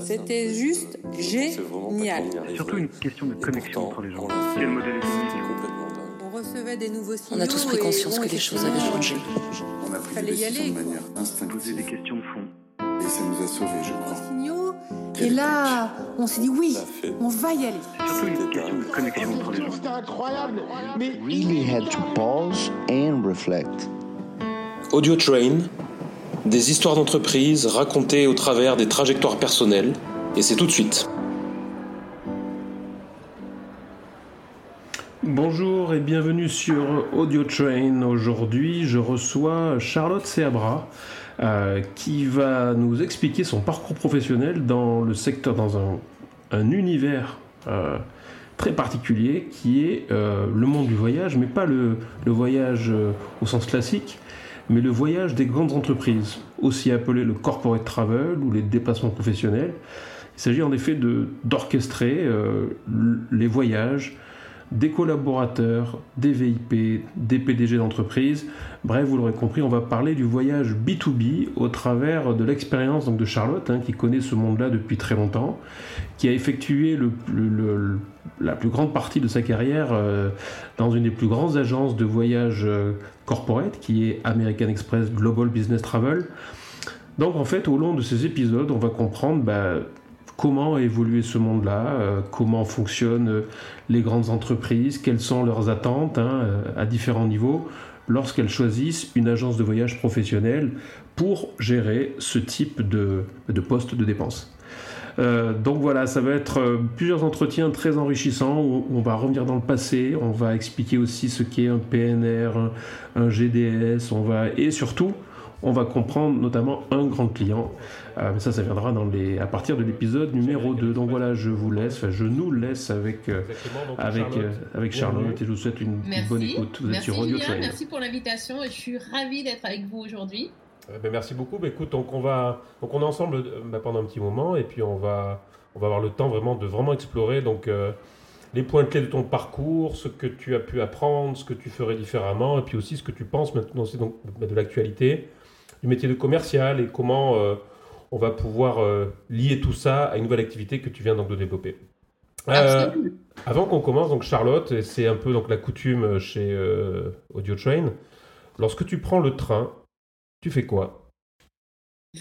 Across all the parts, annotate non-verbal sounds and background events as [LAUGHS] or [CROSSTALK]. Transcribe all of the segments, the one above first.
C'était juste génial. Surtout une question de connexion entre les gens. Quel modèle économique On recevait des nouveaux signaux. On a tous pris conscience que les choses avaient changé. On a pris Fallait des y décisions aller, de manière instinctive. Poser des questions de fond. Et ça nous a sauvés, je crois. signaux. Et là, on s'est dit oui, on va y aller. Surtout une question de connexion entre les gens. C'était incroyable. Mais really had to pause and reflect. Audio Train, des histoires d'entreprise racontées au travers des trajectoires personnelles, et c'est tout de suite. Bonjour et bienvenue sur Audio Train. Aujourd'hui, je reçois Charlotte Seabra euh, qui va nous expliquer son parcours professionnel dans le secteur, dans un, un univers euh, très particulier qui est euh, le monde du voyage, mais pas le, voyage au sens classique, mais le voyage des grandes entreprises, aussi appelé le corporate travel ou les déplacements professionnels. Il s'agit en effet d'orchestrer euh, les voyages des collaborateurs, des VIP, des PDG d'entreprise. Bref, vous l'aurez compris, on va parler du voyage B2B au travers de l'expérience de Charlotte, hein, qui connaît ce monde-là depuis très longtemps, qui a effectué la plus grande partie de sa carrière euh, dans une des plus grandes agences de voyage euh, corporate, qui est American Express Global Business Travel. Donc en fait, au long de ces épisodes, on va comprendre bah, comment a évolué ce monde-là, euh, comment fonctionnent euh, les grandes entreprises, quelles sont leurs attentes hein, euh, à différents niveaux lorsqu'elles choisissent une agence de voyage professionnelle pour gérer ce type de, de poste de dépenses. Euh, donc voilà, ça va être plusieurs entretiens très enrichissants où on va revenir dans le passé, on va expliquer aussi ce qu'est un PNR, un, un GDS, on va et surtout on va comprendre notamment un grand client. Euh, mais ça, ça viendra dans les, à partir de l'épisode numéro 2. Donc voilà, je vous laisse, enfin, je nous laisse avec, euh, avec, euh, avec Charlotte et je vous souhaite une, bonne écoute. Vous êtes merci sur Audio Julien, Train. merci pour l'invitation. Je suis ravie d'être avec vous aujourd'hui. Euh, ben, merci beaucoup. Ben, écoute, donc on va, donc on est ensemble ben, pendant un petit moment et puis on va, on va avoir le temps vraiment de vraiment explorer donc euh, les points clés de ton parcours, ce que tu as pu apprendre, ce que tu ferais différemment et puis aussi ce que tu penses maintenant c'est donc ben, de l'actualité, du métier de commercial et comment euh, on va pouvoir euh, lier tout ça à une nouvelle activité que tu viens donc de développer. Euh, avant qu'on commence, donc Charlotte, c'est un peu donc la coutume chez Audio Train, lorsque tu prends le train, tu fais quoi? [LAUGHS]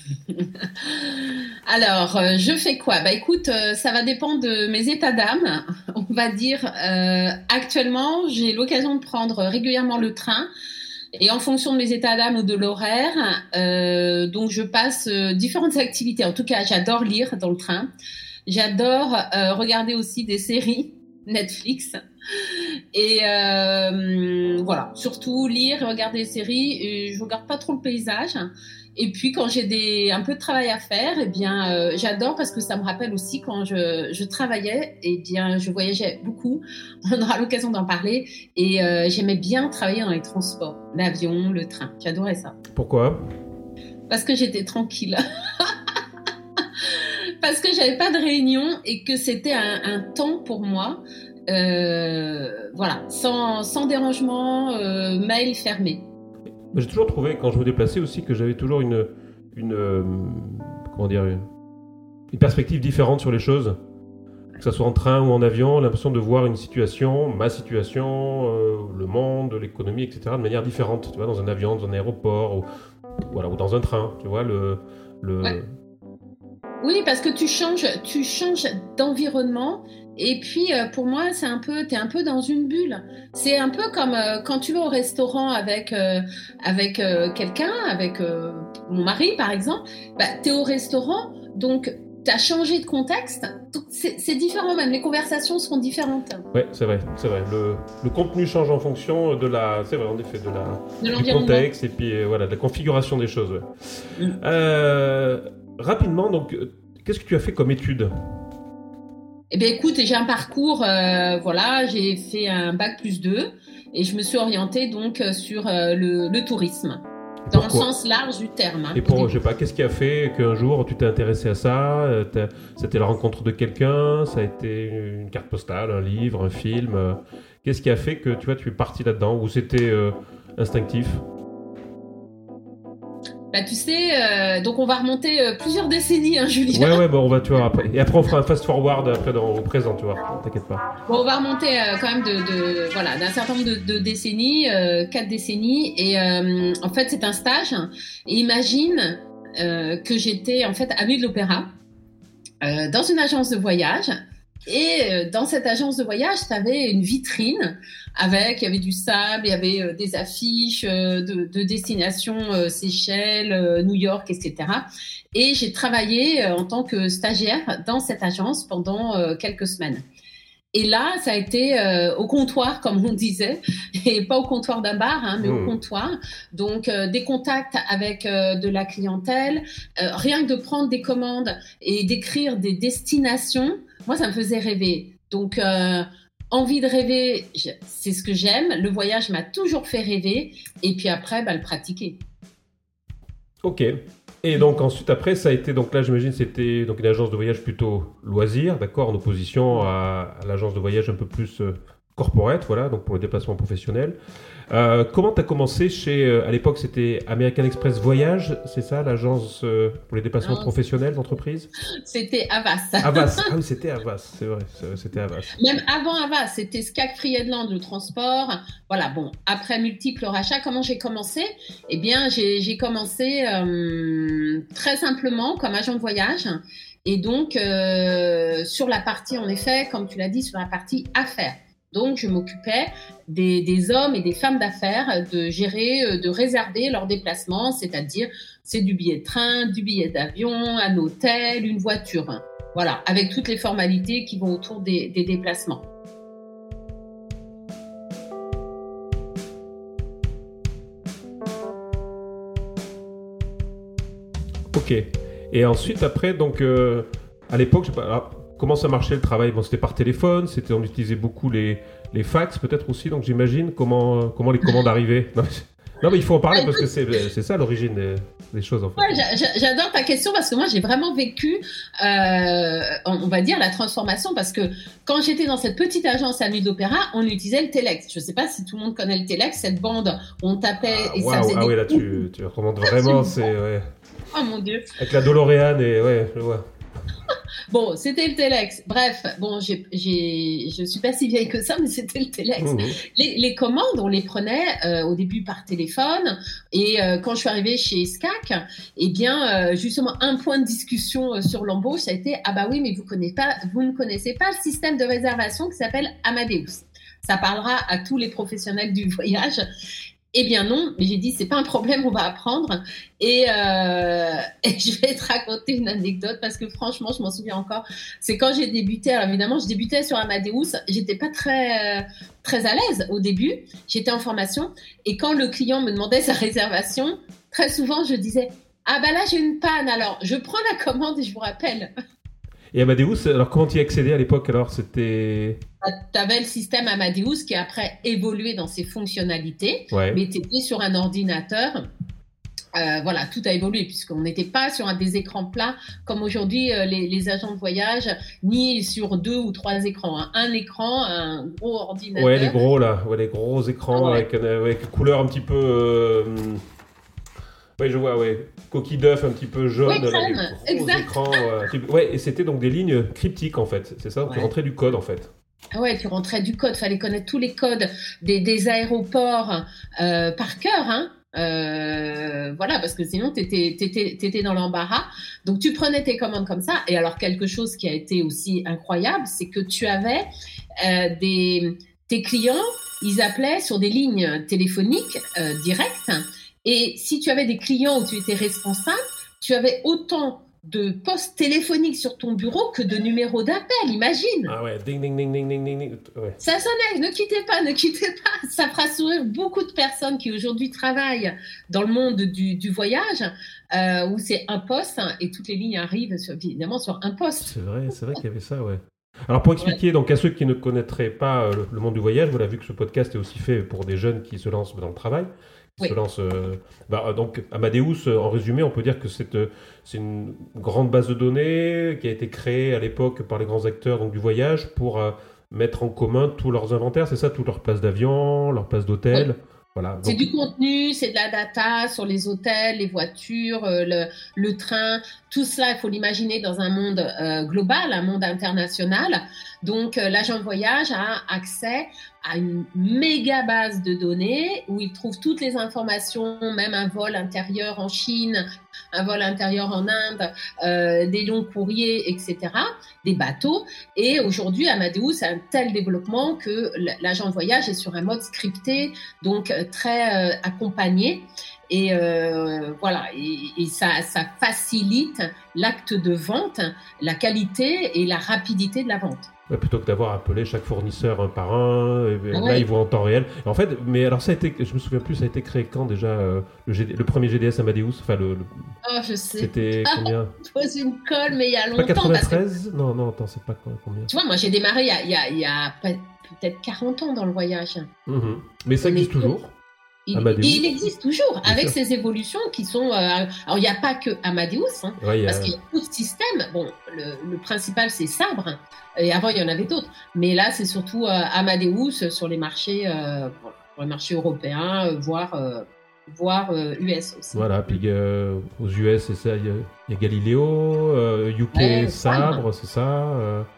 Alors, euh, je fais quoi? Bah écoute, euh, ça va dépendre de mes états d'âme. [LAUGHS] On va dire, euh, actuellement, j'ai l'occasion de prendre régulièrement le train. Et en fonction de mes états d'âme ou de l'horaire, euh, donc je passe euh, différentes activités. En tout cas, j'adore lire dans le train. J'adore euh, regarder aussi des séries Netflix. Et euh, voilà, surtout lire, regarder des séries. Et je regarde pas trop le paysage. Et puis quand j'ai des un peu de travail à faire, eh bien euh, j'adore parce que ça me rappelle aussi quand je, je travaillais, eh bien je voyageais beaucoup. On aura l'occasion d'en parler. Et euh, j'aimais bien travailler dans les transports, l'avion, le train. J'adorais ça Pourquoi? Parce que j'étais tranquille. [LAUGHS] parce que j'avais pas de réunion et que c'était un, un temps pour moi. Euh, voilà, sans, sans dérangement, mail fermé. J'ai toujours trouvé, quand je me déplaçais aussi, que j'avais toujours une, une, euh, comment dire, une, perspective différente sur les choses. Que ce soit en train ou en avion, l'impression de voir une situation, ma situation, euh, le monde, l'économie, etc., de manière différente. Tu vois, dans un avion, dans un aéroport, ou, voilà, ou dans un train. Tu vois, le, le. Oui, parce que tu changes, tu changes d'environnement. Et puis, euh, pour moi, c'est un peu, t'es un peu dans une bulle. C'est un peu comme euh, quand tu vas au restaurant avec euh, avec quelqu'un, avec mon mari, par exemple. Bah, t'es au restaurant, donc t'as changé de contexte. C'est différent, même les conversations seront différentes Ouais, c'est vrai, c'est vrai. Le, le contenu change en fonction de la, c'est vrai, en effet, de la, de du l'environnement. contexte et puis voilà, de la configuration des choses. ouais. Mm. Rapidement, donc, euh, qu'est-ce que tu as fait comme étude? Eh bien, écoute, j'ai un parcours, euh, voilà, j'ai fait un bac plus 2 et je me suis orientée donc euh, sur euh, le, le tourisme, dans le sens large du terme. hein, Et pour, je sais pas, qu'est-ce qui a fait qu'un jour tu t'es intéressé à ça? C'était la rencontre de quelqu'un? Ça a été une carte postale, un livre, un film? Qu'est-ce qui a fait que tu vois, tu es parti là-dedans? Ou c'était euh, instinctif? Bah, tu sais, euh, donc on va remonter euh, plusieurs décennies, hein, Julien. Ouais, ouais, bon, on va, tu vois, après. Et après, on fera un fast-forward après dans, au présent, tu vois. T'inquiète pas. Bon, on va remonter euh, quand même de, de voilà, d'un certain nombre de, de décennies, euh, quatre décennies. Et euh, en fait, c'est un stage. Et imagine euh, que j'étais en fait à de l'Opéra, euh, dans une agence de voyage. Et euh, dans cette agence de voyage, tu avais une vitrine avec, il y avait du sable, il y avait euh, des affiches euh, de, de destinations Seychelles, New York, etc. Et j'ai travaillé en tant que stagiaire dans cette agence pendant quelques semaines. Et là, ça a été euh, au comptoir, comme on disait, [LAUGHS] et pas au comptoir d'un bar, hein, mais au Mmh. comptoir. Donc, euh, des contacts avec euh, de la clientèle, euh, rien que de prendre des commandes et d'écrire des destinations, moi, ça me faisait rêver. Donc, euh, envie de rêver, c'est ce que j'aime. Le voyage m'a toujours fait rêver, et puis après, bah, le pratiquer. Ok. Et donc ensuite après ça a été donc là j'imagine c'était donc une agence de voyage plutôt loisir d'accord en opposition à, à l'agence de voyage un peu plus euh, corporate voilà donc pour le déplacement professionnel. Euh, comment tu as commencé chez euh, à l'époque c'était American Express Voyage c'est ça l'agence euh, pour les déplacements Non. professionnels d'entreprise? C'était Avas. [LAUGHS] Avas ah oui c'était Avas c'est vrai c'était Avas. Même avant Avas, c'était Skag Friedland, le transport. Voilà, bon, après multiples rachats, comment j'ai commencé? Eh bien, j'ai commencé très simplement comme agent de voyage. Et donc, sur la partie, en effet, comme tu l'as dit, sur la partie affaires. Donc, je m'occupais des, hommes et des femmes d'affaires de gérer, euh, de réserver leurs déplacements, c'est-à-dire c'est du billet de train, du billet d'avion, un hôtel, une voiture. Voilà, avec toutes les formalités qui vont autour des, déplacements. Ok. Et ensuite, après, donc, euh, à l'époque, je alors, comment ça marchait le travail? Bon, c'était par téléphone, c'était, on utilisait beaucoup les, les fax, peut-être aussi, donc j'imagine comment, comment les commandes arrivaient? Non, mais, non, mais il faut en parler parce que c'est, c'est ça l'origine des, des choses, en fait. Ouais, J'adore ta question parce que moi j'ai vraiment vécu, euh, on va dire, la transformation parce que quand j'étais dans cette petite agence à Nuit d'Opéra, on utilisait le Telex. Je ne sais pas si tout le monde connaît le Telex, cette bande où on tapait Ah, et ça waouh, faisait ah des oui, là, tu, tu recommandes vraiment, c'est, ouais. Oh mon dieu. Avec la DeLorean et, ouais, je vois. Bon, c'était le Telex. Bref, bon, j'ai, j'ai, je suis pas si vieille que ça, mais c'était le Telex. Mhm. Les, les commandes, on les prenait euh, au début par téléphone. Et euh, quand je suis arrivée chez SCAC, eh bien, euh, justement, un point de discussion sur l'embauche, ça a été ah bah oui, mais vous connaissez pas, vous ne connaissez pas le système de réservation qui s'appelle Amadeus. Ça parlera à tous les professionnels du voyage. Eh bien non, mais j'ai dit c'est pas un problème, on va apprendre. Et, euh, [LAUGHS] et je vais te raconter une anecdote parce que franchement, je m'en souviens encore. C'est quand j'ai débuté. Alors évidemment, je débutais sur Amadeus. J'étais pas très très à l'aise au début. J'étais en formation et quand le client me demandait sa réservation, très souvent je disais ah bah là j'ai une panne. Alors je prends la commande et je vous rappelle. Et Amadeus, alors comment tu y accédais à l'époque Alors, c'était. Tu avais le système Amadeus qui a après évolué dans ses fonctionnalités, Ouais. mais tu étais sur un ordinateur. Euh, voilà, tout a évolué puisqu'on n'était pas sur un, des écrans plats comme aujourd'hui euh, les, les agents de voyage, ni sur deux ou trois écrans. hein. Un écran, un gros ordinateur. Ouais, les gros là, ouais, les gros écrans Ouais. avec, un- avec une couleur un petit peu. euh, Ouais, je vois, ouais. Coquille d'œuf un petit peu jaune. Ouais, gros exact. écrans, euh, Ouais, et c'était donc des lignes cryptiques en fait, c'est ça? Tu Ouais. rentrais du code en fait. Ah ouais, tu rentrais du code, fallait connaître tous les codes des, des aéroports euh, par cœur, hein. Euh, voilà, parce que sinon t'étais étais, étais dans l'embarras. Donc tu prenais tes commandes comme ça. Et alors quelque chose qui a été aussi incroyable, c'est que tu avais euh, des tes clients, ils appelaient sur des lignes téléphoniques euh, directes. Et si tu avais des clients où tu étais responsable, tu avais autant de postes téléphoniques sur ton bureau que de numéros d'appel. Imagine. Ah ouais, ding ding ding ding ding ding. ding. Ouais. Ça sonnait, ne quittez pas, ne quittez pas. Ça fera sourire beaucoup de personnes qui aujourd'hui travaillent dans le monde du, du voyage, euh, où c'est un poste hein, et toutes les lignes arrivent sur- évidemment sur un poste. C'est vrai, c'est vrai qu'il y avait ça, ouais. Alors pour expliquer donc à ceux qui ne connaîtraient pas euh, le, le monde du voyage, voilà, vu que ce podcast est aussi fait pour des jeunes qui se lancent dans le travail, Oui. se lancent, euh, bah, euh, donc Amadeus, euh, en résumé, on peut dire que c'est euh, une grande base de données qui a été créée à l'époque par les grands acteurs donc, du voyage pour euh, mettre en commun tous leurs inventaires, c'est ça, toutes leurs places d'avion, leurs places d'hôtel. Voilà. C'est du contenu, c'est de la data sur les hôtels, les voitures, euh, le, le, train. Tout cela, il faut l'imaginer dans un monde euh, global, un monde international. Donc, euh, l'agent de voyage a accès à une méga base de données où il trouve toutes les informations, même un vol intérieur en Chine, un vol intérieur en Inde, euh, des longs courriers, etc., des bateaux. Et aujourd'hui, Amadeus a un tel développement que l'agent voyage est sur un mode scripté, donc euh, très euh, accompagné. Et euh, voilà, et, et ça, ça facilite l'acte de vente, la qualité et la rapidité de la vente plutôt que d'avoir appelé chaque fournisseur un par un. Et, ah là, ils vont en temps réel. En fait, mais alors ça a été, je me souviens plus, ça a été créé quand déjà euh, le, le, premier GDS Amadeus? Enfin, le. Oh, je sais. C'était combien? [LAUGHS] Je pose une colle, mais il y a longtemps. Pas 93 Non, non, attends, c'est pas combien? Tu vois, moi j'ai démarré il y a, il y a, il y a peut-être 40 ans dans le voyage. Mmh. Mais ça existe toujours? Il, il, existe toujours, Bien avec sûr. ces évolutions qui sont. Euh, alors, il n'y a pas que Amadeus, hein, ouais, parce qu'il y a d'autres systèmes. Bon, le, le principal, c'est Sabre, et avant, il y en avait d'autres. Mais là, c'est surtout euh, Amadeus sur les marchés, euh, pour les marchés européens, voire, voire US aussi. Voilà, puis aux US, c'est ça, il y, a, il y a Galileo, UK Ouais, Sabre, c'est ça.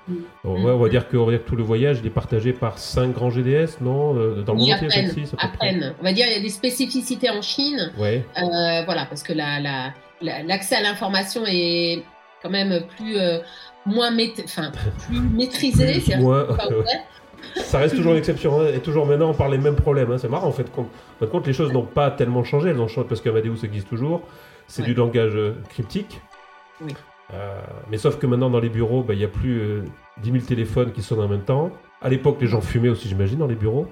Mm. Bon, ouais, on va dire que, on va dire que tout le voyage, il est partagé par cinq grands GDS, non Dans le Oui, monde à entier, celle-ci, à peine. On va dire il y a des spécificités en Chine. Ouais. Euh, voilà, parce que la, la, la- l'accès à l'information est quand même plus, euh, moins enfin, [LAUGHS] plus maîtrisé. [LAUGHS] Ça reste toujours une exception, hein, et toujours maintenant on parle les mêmes problèmes. hein. C'est marrant en fait. En fin de compte, les choses n'ont pas tellement changé. Elles ont changé parce qu'Amadeus existe toujours. C'est Ouais. du langage euh, cryptique. Oui. Euh, mais sauf que maintenant dans les bureaux, bah, il y a plus euh, 10 000 téléphones qui sonnent en même temps. À l'époque, les gens fumaient aussi, j'imagine, dans les bureaux.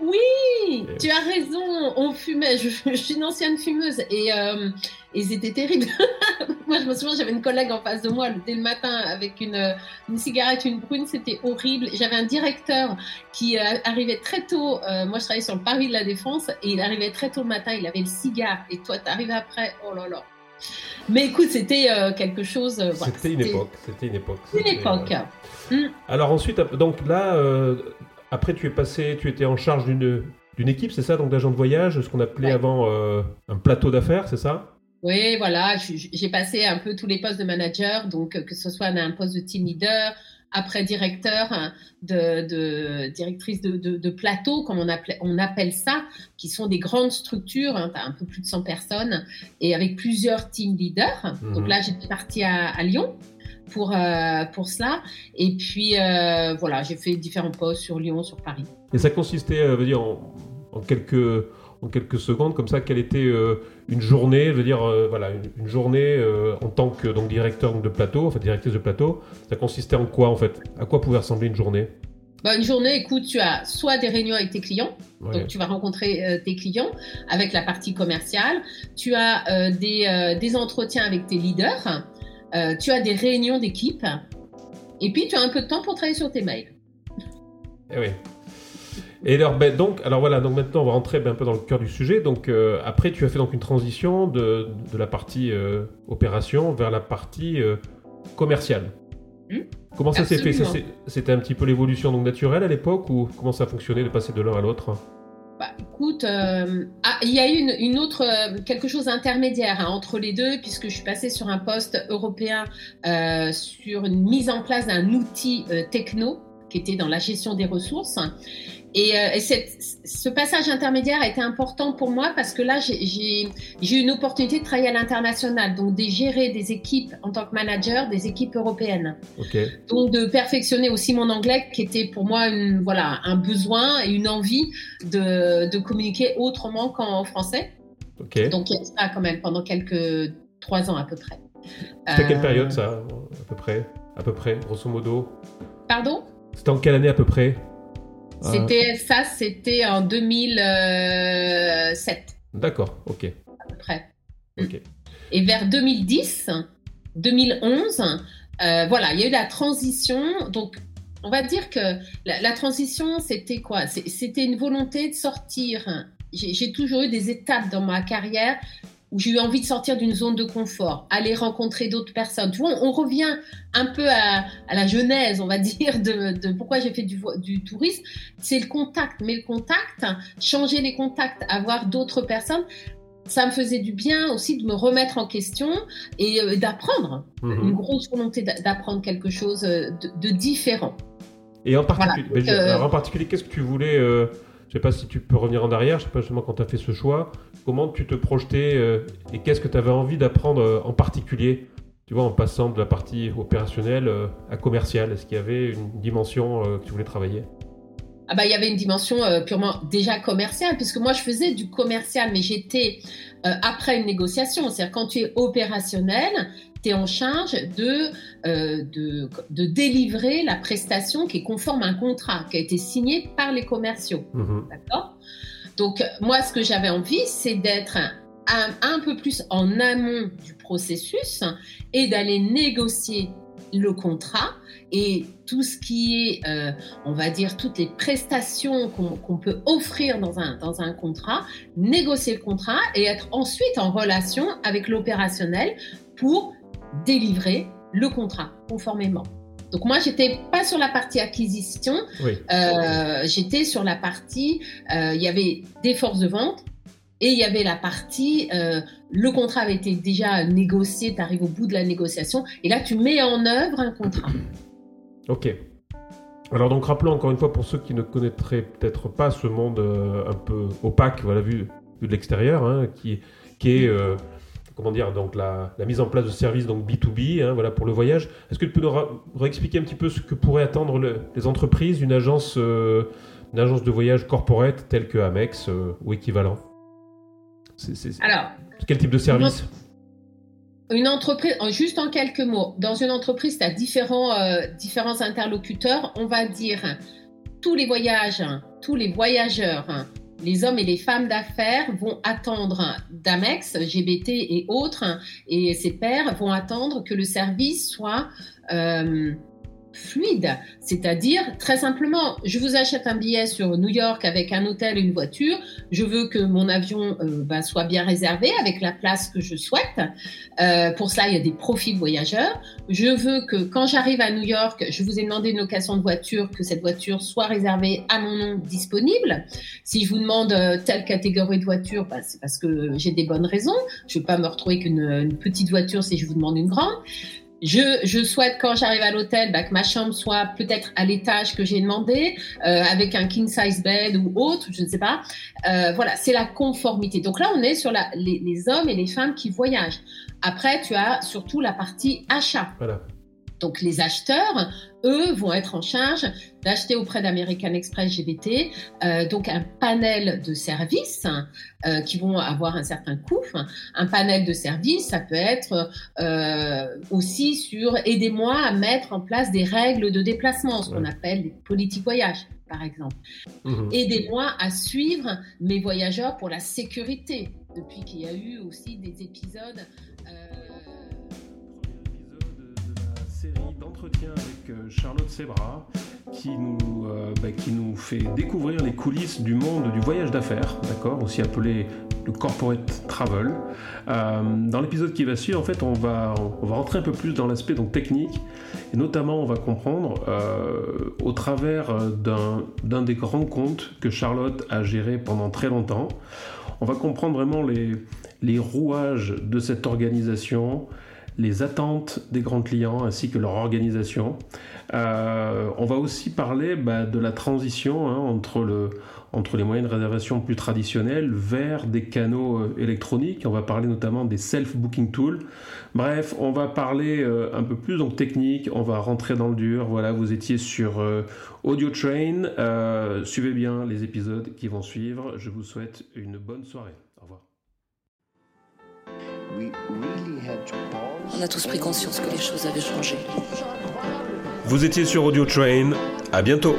Oui, tu as raison. On fumait. Je, je suis une ancienne fumeuse et, euh, et c'était terrible. [LAUGHS] moi, je me souviens, j'avais une collègue en face de moi dès le matin avec une, une cigarette, une brune. C'était horrible. J'avais un directeur qui euh, arrivait très tôt. euh, moi, je travaillais sur le Paris de la Défense et il arrivait très tôt le matin. Il avait le cigare et toi, tu arrives après. Oh là là. Mais écoute, c'était euh, quelque chose. euh, voilà, C'était une époque. C'était une époque. Une époque. euh, Mm. Alors ensuite, donc là, euh, après tu es passé, tu étais en charge d'une d'une équipe, c'est ça, donc d'agents de voyage, ce qu'on appelait Ouais. avant euh, un plateau d'affaires, c'est ça? Oui, voilà, j'ai passé un peu tous les postes de manager, donc euh, que ce soit un poste de team leader, après directeur, hein, de, de directrice de, de, de plateau, comme on, appelle ça, qui sont des grandes structures, hein, tu as un peu plus de 100 personnes, et avec plusieurs team leaders. Mhm. Donc là, j'étais partie à, à Lyon pour, euh, pour cela, et puis euh, voilà, j'ai fait différents postes sur Lyon, sur Paris. Et ça consistait, euh, veut dire, en, en quelques en quelques secondes, comme ça, quelle était euh, une journée, je veux dire, euh, voilà, une, une journée euh, en tant que donc directeur de plateau, enfin directrice de plateau, ça consistait en quoi en fait? À quoi pouvait ressembler une journée? Bah, une journée, écoute, tu as soit des réunions avec tes clients, Ouais. Donc, tu vas rencontrer euh, tes clients avec la partie commerciale. Tu as euh, des, euh, des entretiens avec tes leaders. Tu as des réunions d'équipe. Et puis, tu as un peu de temps pour travailler sur tes mails. Eh oui. Et alors, ben, donc, alors voilà, donc maintenant on va rentrer ben, un peu dans le cœur du sujet. Donc euh, après, tu as fait donc une transition de, de la partie euh, opération vers la partie euh, commerciale. Hmm? Comment ça s'est fait? C'était un petit peu l'évolution donc naturelle à l'époque ou comment ça a fonctionné de passer de l'un à l'autre? Bah, écoute, euh, ah, il y a eu une, une autre, euh, quelque chose d'intermédiaire hein, entre les deux, puisque je suis passée sur un poste européen euh, sur une mise en place d'un outil techno qui était dans la gestion des ressources. Et, euh, et cette- ce passage intermédiaire a été important pour moi parce que là, j'ai- eu une opportunité de travailler à l'international, donc de gérer des équipes en tant que manager, des équipes européennes. Donc de perfectionner aussi mon anglais, qui était pour moi une, voilà, un besoin et une envie de, de communiquer autrement qu'en français. Donc il y a ça quand même pendant quelques trois ans à peu près. C'était à quelle Euh, période ça À peu près? À peu près, grosso modo? Pardon? C'était en quelle année à peu près? C'était ça, c'était en 2007 D'accord, ok. à peu près. Ok. Et vers 2010, 2011, euh, voilà, il y a eu la transition. Donc, on va dire que la, la transition, c'était quoi? C'était une volonté de sortir. J'ai toujours eu des étapes dans ma carrière où j'ai eu envie de sortir d'une zone de confort, aller rencontrer d'autres personnes. Tu vois, on, revient un peu à, la genèse, on va [LAUGHS] dire, de, pourquoi j'ai fait du, du tourisme. C'est le contact, mais le contact, changer les contacts, avoir d'autres personnes, ça me faisait du bien aussi de me remettre en question et euh, d'apprendre. Mhm. Une grosse volonté d'apprendre quelque chose euh, de, différent. Et en particulier, euh, en particulier qu'est-ce que tu voulais Je ne sais pas si tu peux revenir en arrière, je sais pas justement quand tu as fait ce choix, comment tu te projetais et qu'est-ce que tu avais envie d'apprendre en particulier tu vois, en passant de la partie opérationnelle à commerciale, est-ce qu'il y avait une dimension que tu voulais travailler? Ah bah, il y avait une dimension euh, purement déjà commerciale, puisque moi je faisais du commercial, mais j'étais euh, après une négociation. C'est-à-dire quand tu es opérationnel, tu es en charge de, euh, de, de, délivrer la prestation qui est conforme à un contrat qui a été signé par les commerciaux. Mhm. D'accord? Donc moi ce que j'avais envie, c'est d'être un, un peu plus en amont du processus et d'aller négocier le contrat et tout ce qui est, euh, on va dire, toutes les prestations qu'on peut offrir dans un, dans un contrat, négocier le contrat et être ensuite en relation avec l'opérationnel pour délivrer le contrat conformément. Donc moi, j'étais pas sur la partie acquisition, euh, j'étais sur la partie, euh, il y avait des forces de vente, et il y avait la partie, euh, le contrat avait été déjà négocié, tu arrives au bout de la négociation, et là tu mets en œuvre un contrat. Ok. Alors donc rappelons encore une fois pour ceux qui ne connaîtraient peut-être pas ce monde un peu opaque, voilà, vu, vu de l'extérieur, hein, qui, qui est comment dire donc la, la, mise en place de services donc B2B, hein, voilà pour le voyage. Est-ce que tu peux nous réexpliquer un petit peu ce que pourraient attendre les entreprises, une agence, une agence de voyage corporate telle que Amex ou équivalent? Alors, quel type de service? une entreprise, juste en quelques mots, dans une entreprise, tu as différents, euh, différents interlocuteurs. On va dire tous les voyages, tous les voyageurs, les hommes et les femmes d'affaires vont attendre d'Amex, GBT et autres, et ses pairs vont attendre que le service soit euh, fluide. C'est-à-dire, très simplement, je vous achète un billet sur New York avec un hôtel et une voiture. Je veux que mon avion euh, bah, soit bien réservé avec la place que je souhaite. Euh, pour cela, il y a des profils voyageurs. Je veux que quand j'arrive à New York, je vous ai demandé une location de voiture, que cette voiture soit réservée à mon nom disponible. Si je vous demande euh, telle catégorie de voiture, bah, c'est parce que j'ai des bonnes raisons. Je ne veux pas me retrouver qu'une petite voiture si je vous demande une grande. Je, je, souhaite quand j'arrive à l'hôtel bah, que ma chambre soit peut-être à l'étage que j'ai demandé, euh, avec un king size bed ou autre, je ne sais pas. Euh, voilà, c'est la conformité. Donc là, on est sur la, les, les, hommes et les femmes qui voyagent. Après, tu as surtout la partie achat. Voilà. Donc les acheteurs, eux, vont être en charge d'acheter auprès d'American Express GBT euh, donc un panel de services euh, qui vont avoir un certain coût. Un panel de services, ça peut être euh, aussi sur aidez-moi à mettre en place des règles de déplacement, ce qu'on appelle les politiques voyage par exemple. Mmh. Aidez-moi à suivre mes voyageurs pour la sécurité, depuis qu'il y a eu aussi des épisodes d'entretien avec euh, Charlotte Sebra qui nous, euh, bah, qui nous fait découvrir les coulisses du monde du voyage d'affaires, d'accord, aussi appelé le corporate travel. Euh, dans l'épisode qui va suivre, en fait, on va, on va rentrer un peu plus dans l'aspect technique et notamment on va comprendre au travers d'un des grands comptes que Charlotte a géré pendant très longtemps. On va comprendre vraiment les, les rouages de cette organisation, les attentes des grands clients ainsi que leur organisation. Euh, on va aussi parler bah, de la transition hein, entre, le, entre les moyens de réservation plus traditionnels vers des canaux euh, électroniques. On va parler notamment des self-booking tools. Bref, on va parler euh, un peu plus donc technique. On va rentrer dans le dur. Voilà, vous étiez sur Audio Train. suivez bien les épisodes qui vont suivre. Je vous souhaite une bonne soirée. Au revoir. On a tous pris conscience que les choses avaient changé. Vous étiez sur Audio Train, à bientôt